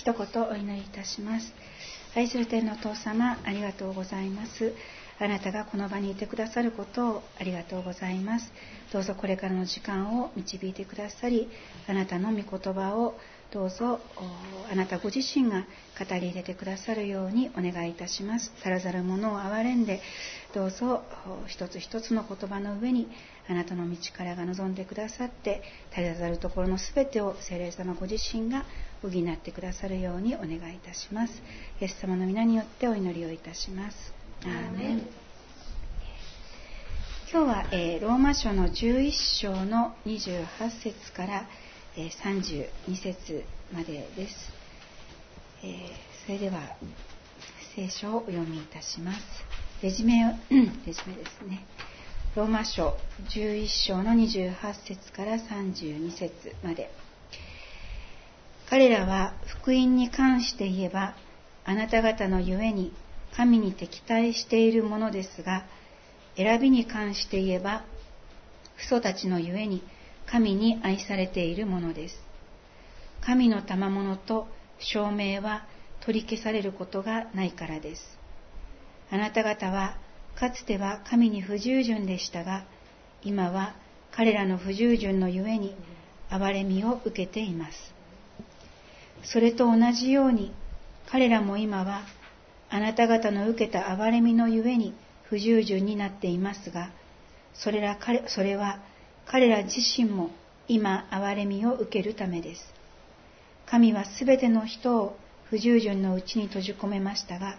一言お祈りいたします。愛する天のお父様ありがとうございます。あなたがこの場にいてくださることをありがとうございます。どうぞこれからの時間を導いてくださりあなたの御言葉をどうぞあなたご自身が語り入れてくださるようにお願いいたします。さらざる者を憐れんでどうぞ一つ一つの言葉の上にあなたの道からが望んでくださって絶えざるところの全てを聖霊様ご自身が補ってくださるようにお願いいたします。イエス様の皆によってお祈りをいたします。アーメン。今日は、えー、ローマ書の11章の28節から「え32節までです、えそれでは聖書をお読みいたします。レジメレジメですね。ローマ書11章の28節から32節まで。彼らは福音に関して言えばあなた方のゆえに神に敵対しているものですが選びに関して言えば父祖たちのゆえに神に愛されているものです。神の賜物と証明は取り消されることがないからです。あなた方はかつては神に不従順でしたが、今は彼らの不従順のゆえに憐れみを受けています。それと同じように彼らも今はあなた方の受けた憐れみのゆえに不従順になっていますが、それらそれは彼ら自身も今憐れみを受けるためです。神はすべての人を不従順のうちに閉じ込めましたが、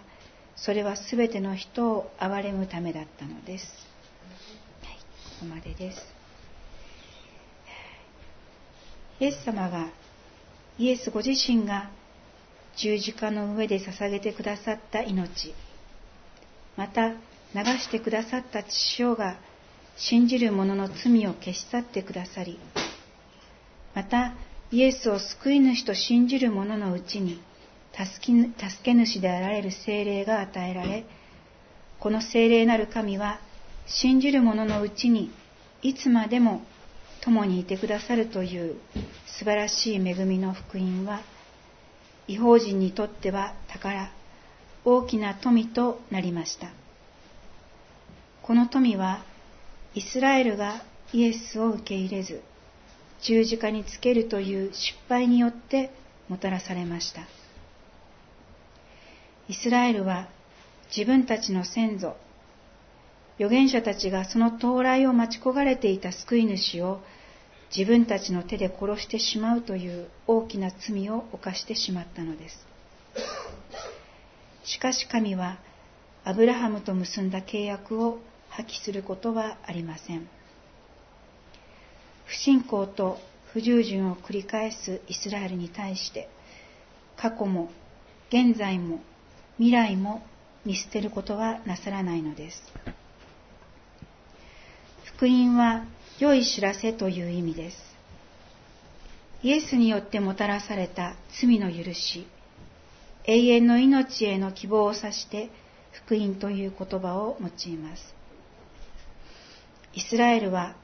それはすべての人を憐れむためだったのです。はい、ここまでです。イエス様が、イエスご自身が十字架の上で捧げてくださった命、また流してくださった血潮が信じる者の罪を消し去ってくださり、また、イエスを救い主と信じる者のうちに助け主であられる精霊が与えられ、この精霊なる神は信じる者のうちにいつまでも共にいてくださるという素晴らしい恵みの福音は、違法人にとっては宝、大きな富となりました。この富はイスラエルがイエスを受け入れず、十字架につけるという失敗によってもたらされました。イスラエルは自分たちの先祖、預言者たちがその到来を待ち焦がれていた救い主を自分たちの手で殺してしまうという大きな罪を犯してしまったのです。しかし神はアブラハムと結んだ契約を破棄することはありません。不信仰と不従順を繰り返すイスラエルに対して過去も現在も未来も見捨てることはなさらないのです。福音は良い知らせという意味です。イエスによってもたらされた罪の許し永遠の命への希望を指して福音という言葉を用います。イスラエルは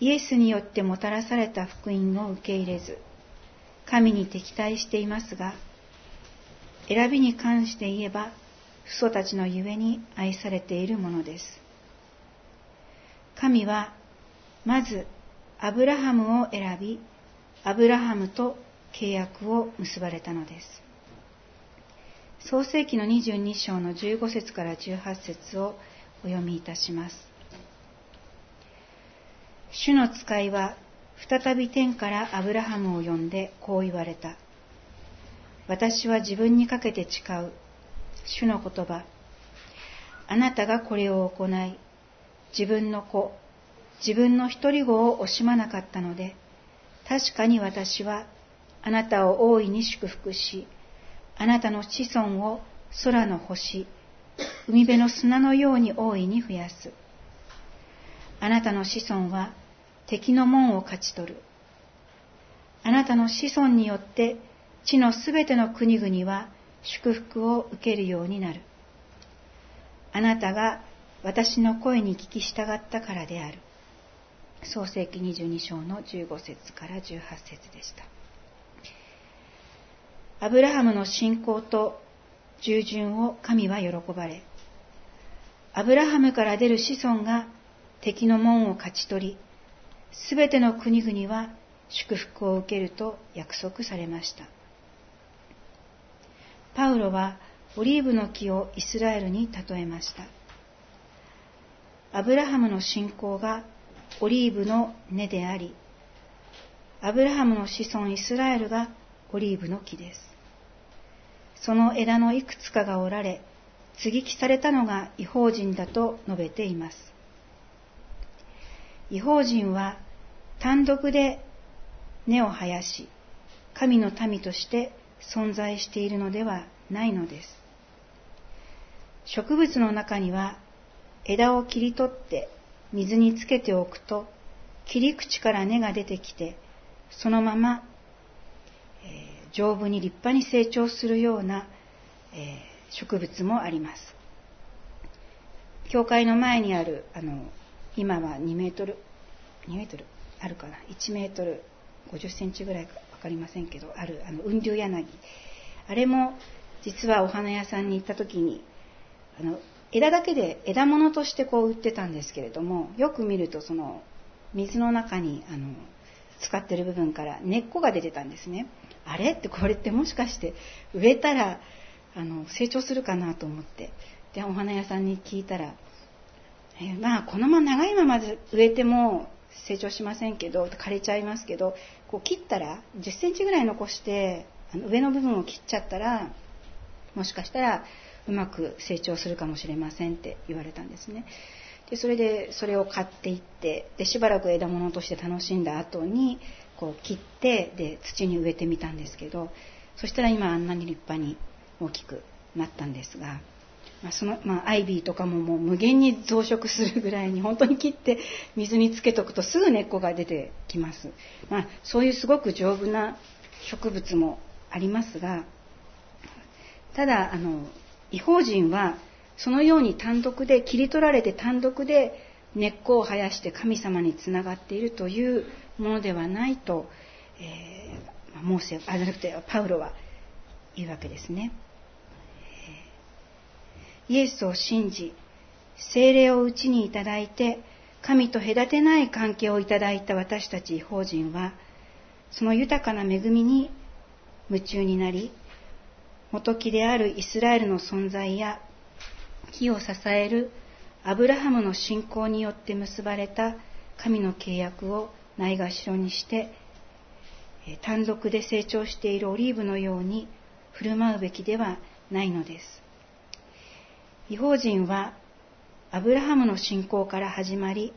イエスによってもたらされた福音を受け入れず、神に敵対していますが、選びに関して言えば、父祖たちのゆえに愛されているものです。神は、まず、アブラハムを選び、アブラハムと契約を結ばれたのです。創世紀の22章の15節から18節をお読みいたします。主の使いは再び天からアブラハムを呼んでこう言われた。私は自分にかけて誓う。主の言葉。あなたがこれを行い、自分の子、自分の一人子を惜しまなかったので、確かに私はあなたを大いに祝福し、あなたの子孫を空の星、海辺の砂のように大いに増やす。あなたの子孫は敵の門を勝ち取る。あなたの子孫によって地のすべての国々は祝福を受けるようになる。あなたが私の声に聞き従ったからである。創世記22章の15節から18節でした。アブラハムの信仰と従順を神は喜ばれ、アブラハムから出る子孫が敵の門を勝ち取り、すべての国々は祝福を受けると約束されました。パウロはオリーブの木をイスラエルに例えました。アブラハムの信仰がオリーブの根であり、アブラハムの子孫イスラエルがオリーブの木です。その枝のいくつかが折られ、接ぎ木されたのが違法人だと述べています。違法人は単独で根を生やし、神の民として存在しているのではないのです。植物の中には枝を切り取って水につけておくと切り口から根が出てきてそのまま、えー、丈夫に立派に成長するような、えー、植物もあります。教会の前にあるあの今は2メートル。2メートル？あるかな？1メートル。50センチぐらいか。分かりませんけど。あるあの雲龍柳。あれも実はお花屋さんに行った時にあの枝だけで枝物としてこう売ってたんですけれどもよく見るとその水の中にあの使ってる部分から根っこが出てたんですね。あれ？ってこれってもしかして植えたらあの成長するかなと思って。でお花屋さんに聞いたら、えまあこのまま長いまま植えても成長しませんけど枯れちゃいますけどこう切ったら1 0センチぐらい残してあの上の部分を切っちゃったらもしかしたらうまく成長するかもしれませんって言われたんですね。でそれでそれを買っていってでしばらく枝物として楽しんだ後にこう切ってで土に植えてみたんですけどそしたら今あんなに立派に大きくなったんですが、ま、その、まあ、アイビーとかももう無限に増殖するぐらいに本当に切って水につけとくとすぐ根っこが出てきます、まあ、そういうすごく丈夫な植物もありますがただあの違法人はそのように単独で切り取られて単独で根っこを生やして神様につながっているというものではないと、えー、モーセあじゃなくてパウロは言うわけですね。イエスを信じ精霊をうちにいただいて神と隔てない関係をいただいた私たち違法人はその豊かな恵みに夢中になり元木であるイスラエルの存在や木を支えるアブラハムの信仰によって結ばれた神の契約をないがしろにして単独で成長しているオリーブのように振る舞うべきではないのです。違法人はアブラハムの信仰から始まり、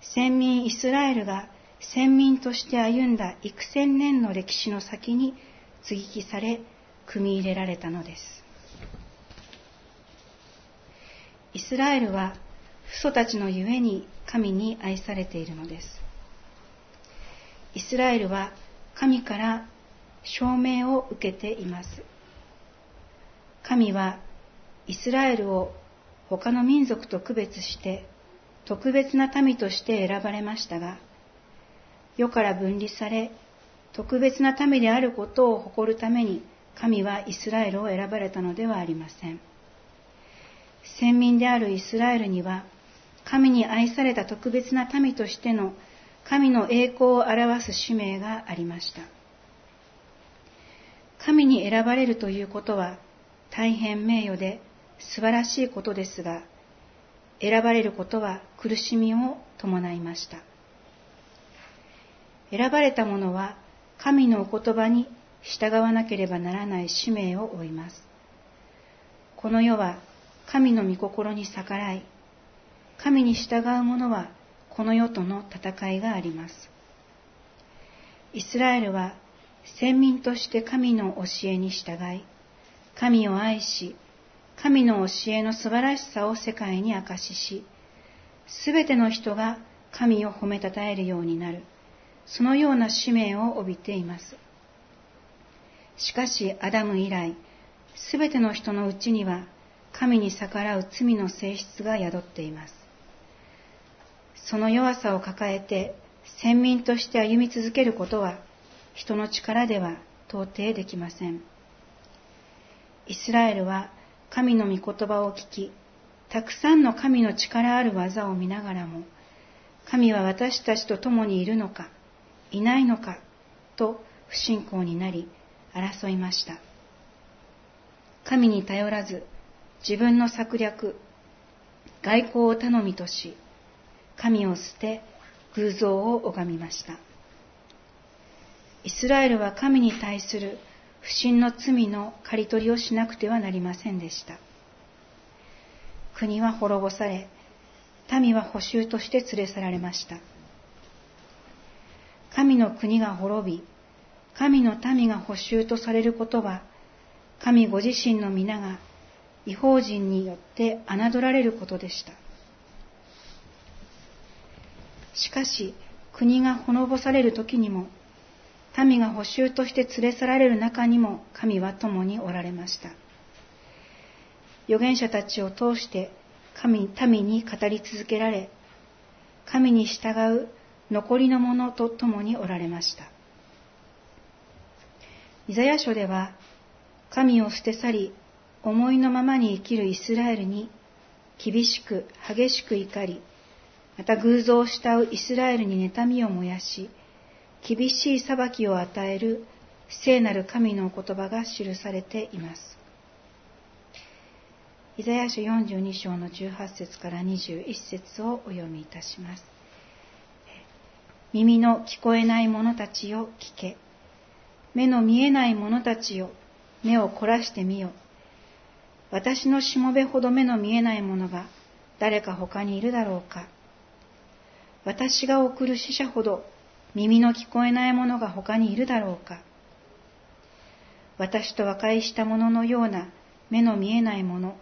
先民イスラエルが先民として歩んだ幾千年の歴史の先に接ぎ木され、組み入れられたのです。イスラエルは父祖たちのゆえに神に愛されているのです。イスラエルは神から証明を受けています。神はイスラエルを他の民族と区別して特別な民として選ばれましたが世から分離され特別な民であることを誇るために神はイスラエルを選ばれたのではありません。先民であるイスラエルには、神に愛された特別な民としての神の栄光を表す使命がありました。神に選ばれるということは大変名誉で素晴らしいことですが、選ばれることは苦しみを伴いました。選ばれた者は神のお言葉に従わなければならない使命を負います。この世は神の御心に逆らい、神に従う者はこの世との戦いがあります。イスラエルは先民として神の教えに従い、神を愛し、神の教えの素晴らしさを世界に明かしし、すべての人が神を褒めたたえるようになる、そのような使命を帯びています。しかしアダム以来、すべての人のうちには神に逆らう罪の性質が宿っています。その弱さを抱えて先民として歩み続けることは人の力では到底できません。イスラエルは神の御言葉を聞き、たくさんの神の力ある技を見ながらも、神は私たちと共にいるのか、いないのか、と不信仰になり、争いました。神に頼らず、自分の策略、外交を頼みとし、神を捨て、偶像を拝みました。イスラエルは神に対する不信の罪の刈り取りをしなくてはなりませんでした。国は滅ぼされ、民は捕囚として連れ去られました。神の国が滅び、神の民が捕囚とされることは、神ご自身の皆が違法人によって侮られることでした。しかし、国が滅ぼされる時にも、民が捕囚として連れ去られる中にも神は共におられました。預言者たちを通して神、民に語り続けられ、神に従う残りの者と共におられました。イザヤ書では、神を捨て去り、思いのままに生きるイスラエルに、厳しく激しく怒り、また偶像を慕うイスラエルに妬みを燃やし、厳しい裁きを与える聖なる神のお言葉が記されています。イザヤ書42章の18節から21節をお読みいたします。耳の聞こえない者たちよ聞け。目の見えない者たちよ目を凝らしてみよ。私のしもべほど目の見えない者が誰か他にいるだろうか。私が送る死者ほど耳の聞こえない者が他にいるだろうか。私と和解した者ののような目の見えない者、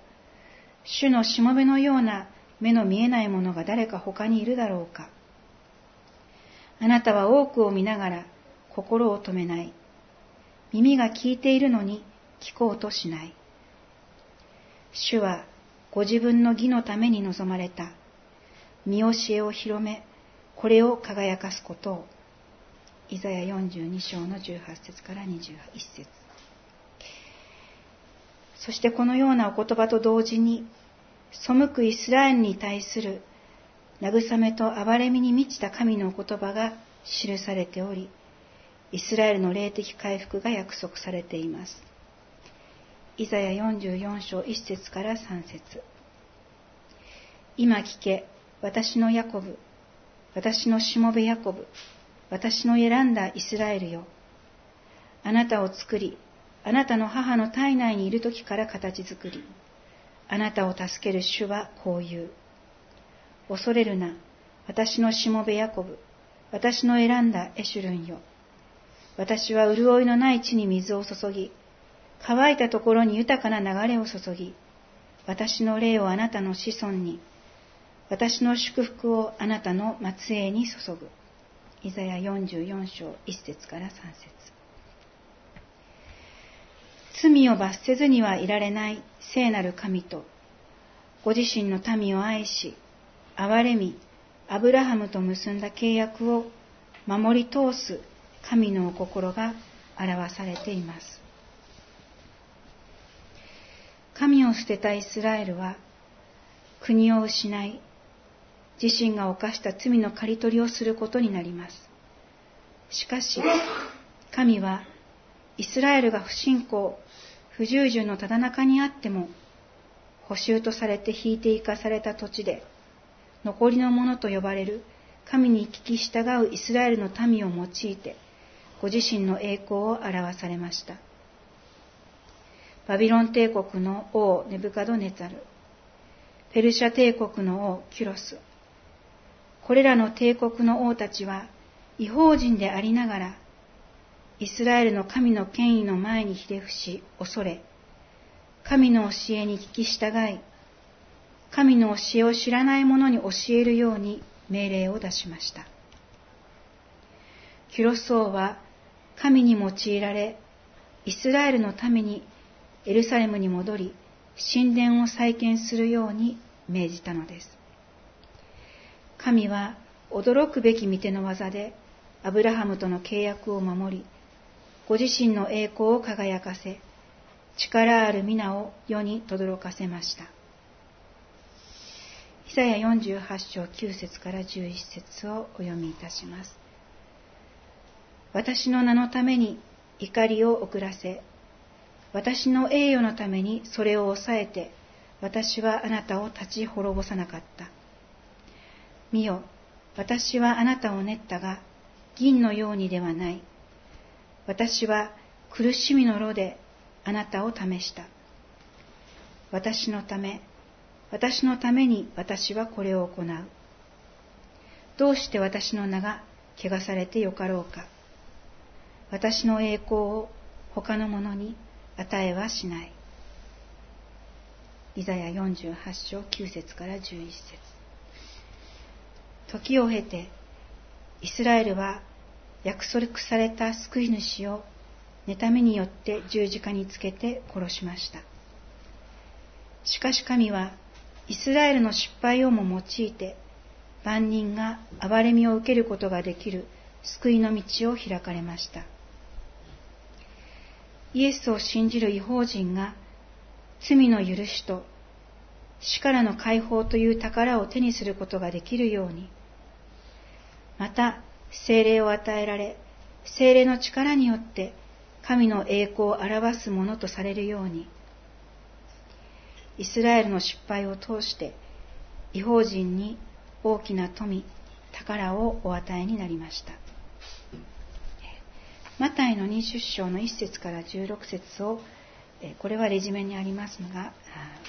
主のしもべのような目の見えない者が誰か他にいるだろうか。あなたは多くを見ながら心を止めない。耳が聞いているのに聞こうとしない。主はご自分の義のために望まれた。見教えを広め、これを輝かすことを。イザヤ42章の18節から21節そしてこのようなお言葉と同時に、背くイスラエルに対する慰めと憐れみに満ちた神のお言葉が記されており、イスラエルの霊的回復が約束されています。イザヤ44章1節から3節今聞け、私のヤコブ、私のしもべヤコブ、私の選んだイスラエルよ。あなたを作り、あなたの母の体内にいる時から形作り、あなたを助ける主はこう言う。恐れるな、私のしもべヤコブ、私の選んだエシュルンよ。私は潤いのない地に水を注ぎ、乾いたところに豊かな流れを注ぎ、私の霊をあなたの子孫に、私の祝福をあなたの末裔に注ぐ。イザヤ44章1節から3節罪を罰せずにはいられない聖なる神と、ご自身の民を愛し、憐れみ、アブラハムと結んだ契約を守り通す神のお心が表されています。神を捨てたイスラエルは国を失い、自身が犯した罪の刈り取りをすることになります。しかし、神はイスラエルが不信仰、不従順のただ中にあっても、補修とされて引いて生かされた土地で、残りの者と呼ばれる神に聞き従うイスラエルの民を用いて、ご自身の栄光を表されました。バビロン帝国の王ネブカドネザル、ペルシャ帝国の王キュロス、これらの帝国の王たちは違法人でありながら、イスラエルの神の権威の前にひれ伏し、恐れ、神の教えに聞き従い、神の教えを知らない者に教えるように命令を出しました。キュロス王は神に用いられ、イスラエルのためにエルサレムに戻り、神殿を再建するように命じたのです。神は驚くべき御手の技でアブラハムとの契約を守り、ご自身の栄光を輝かせ、力ある皆を世に轟かせました。イザヤ48章9節から11節をお読みいたします。私の名のために怒りを送らせ、私の栄誉のためにそれを抑えて、私はあなたを立ち滅ぼさなかった。見よ、私はあなたを練ったが、銀のようにではない。私は苦しみの炉であなたを試した。私のため、私のために私はこれを行う。どうして私の名が汚されてよかろうか。私の栄光を他の者に与えはしない。イザヤ48章9節から11節時を経て、イスラエルは約束された救い主を妬みによって十字架につけて殺しました。しかし神はイスラエルの失敗をも用いて万人が憐れみを受けることができる救いの道を開かれました。イエスを信じる違法人が罪の許しと死からの解放という宝を手にすることができるように、また精霊を与えられ、精霊の力によって神の栄光を表すものとされるように、イスラエルの失敗を通して違法人に大きな富、宝をお与えになりました。マタイの20章の1節から16節を、これはレジュメにありますのが、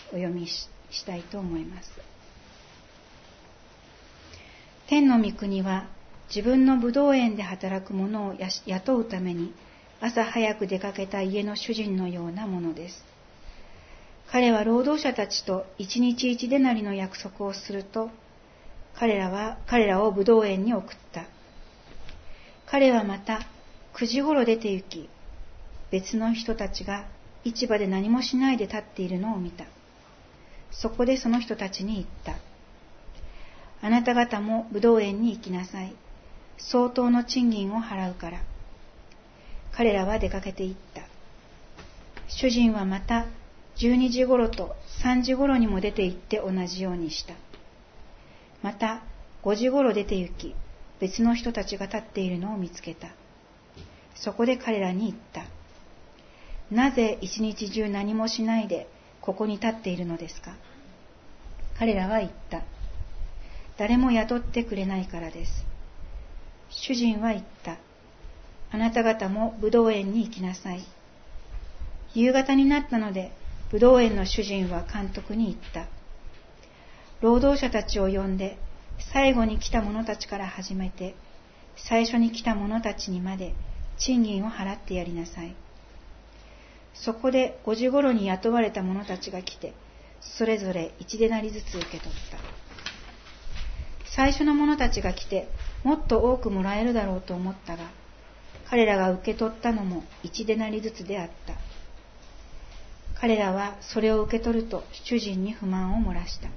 お読みしたいと思います。天の御国は自分の武道園で働く者を雇うために朝早く出かけた家の主人のようなものです。彼は労働者たちと一日一でなりの約束をすると、彼らは彼らを武道園に送った。彼はまた9時頃出て行き、別の人たちが市場で何もしないで立っているのを見た。そこでその人たちに言った。あなた方も武道園に行きなさい。相当の賃金を払うから。彼らは出かけて行った。主人はまた12時頃と3時頃にも出て行って同じようにした。また5時頃出て行き、別の人たちが立っているのを見つけた。そこで彼らに言った。なぜ一日中何もしないでここに立っているのですか？彼らは言った。誰も雇ってくれないからです。主人は言った。あなた方も武道園に行きなさい。夕方になったので、武道園の主人は監督に言った。労働者たちを呼んで、最後に来た者たちから始めて、最初に来た者たちにまで賃金を払ってやりなさい。そこで5時頃に雇われた者たちが来て、それぞれ1デナリずつ受け取った。最初の者たちが来て、もっと多くもらえるだろうと思ったが、彼らが受け取ったのも1デナリずつであった。彼らはそれを受け取ると主人に不満を漏らした。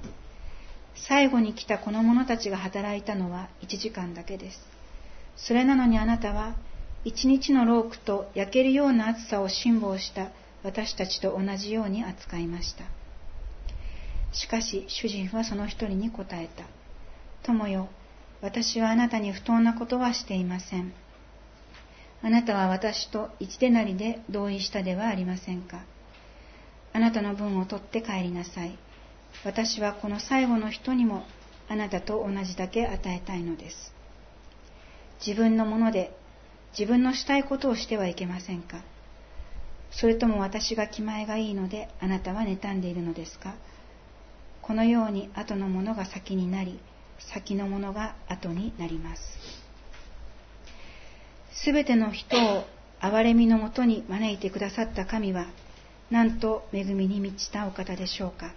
最後に来たこの者たちが働いたのは1時間だけです。それなのにあなたは一日のロークと焼けるような暑さを辛抱した私たちと同じように扱いました。しかし主人はその一人に答えた。友よ、私はあなたに不当なことはしていません。あなたは私と一手なりで同意したではありませんか。あなたの分を取って帰りなさい。私はこの最後の人にもあなたと同じだけ与えたいのです。自分のもので自分のしたいことをしてはいけませんかそれとも私が気前がいいのであなたは妬んでいるのですかこのように後のものが先になり先のものが後になります。すべての人を憐れみのもとに招いてくださった神はなんと恵みに満ちたお方でしょうか。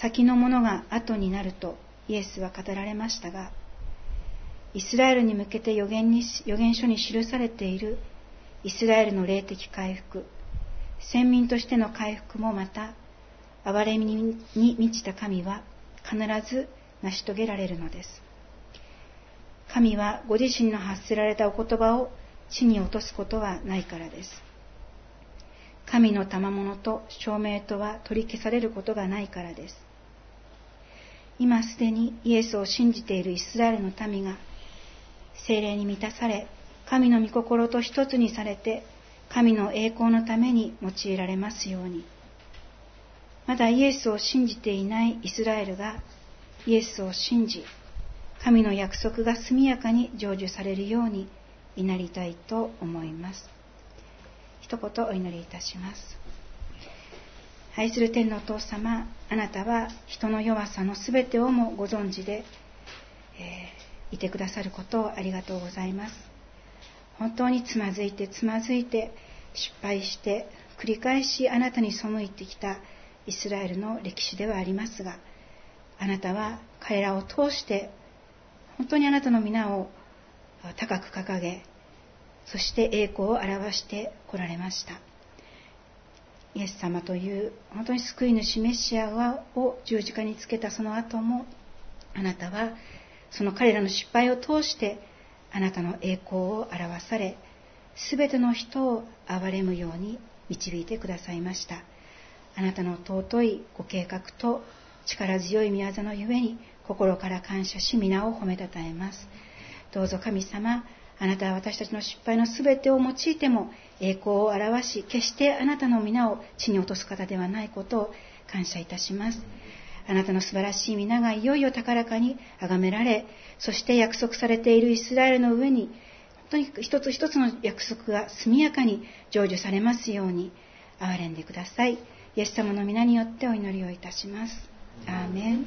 先のものが後になるとイエスは語られましたがイスラエルに向けて予言に予言書に記されているイスラエルの霊的回復、先民としての回復もまた、憐れみに満ちた神は必ず成し遂げられるのです。神はご自身の発せられたお言葉を地に落とすことはないからです。神の賜物と証明とは取り消されることがないからです。今すでにイエスを信じているイスラエルの民が精霊に満たされ、神の御心と一つにされて、神の栄光のために用いられますように。まだイエスを信じていないイスラエルがイエスを信じ、神の約束が速やかに成就されるように祈りたいと思います。一言お祈りいたします。愛する天のお父様、あなたは人の弱さのすべてをもご存知で、えー、いてくださることをありがとうございます。本当につまずいてつまずいて失敗して繰り返しあなたに背いてきたイスラエルの歴史ではありますがあなたは彼らを通して本当にあなたの皆を高く掲げそして栄光を表してこられました。イエス様という本当に救い主メシアを十字架につけたその後もあなたはその彼らの失敗を通してあなたの栄光を表され全ての人を憐れむように導いてくださいました。あなたの尊いご計画と力強い御業のゆえに心から感謝し皆を褒めたたえます。どうぞ神様あなたは私たちの失敗の全てを用いても栄光を表し決してあなたの皆を地に落とす方ではないことを感謝いたします。あなたの素晴らしい皆がいよいよ高らかに崇められそして約束されているイスラエルの上に本当に一つ一つの約束が速やかに成就されますように憐れんでください。イエス様の皆によってお祈りをいたします。アーメン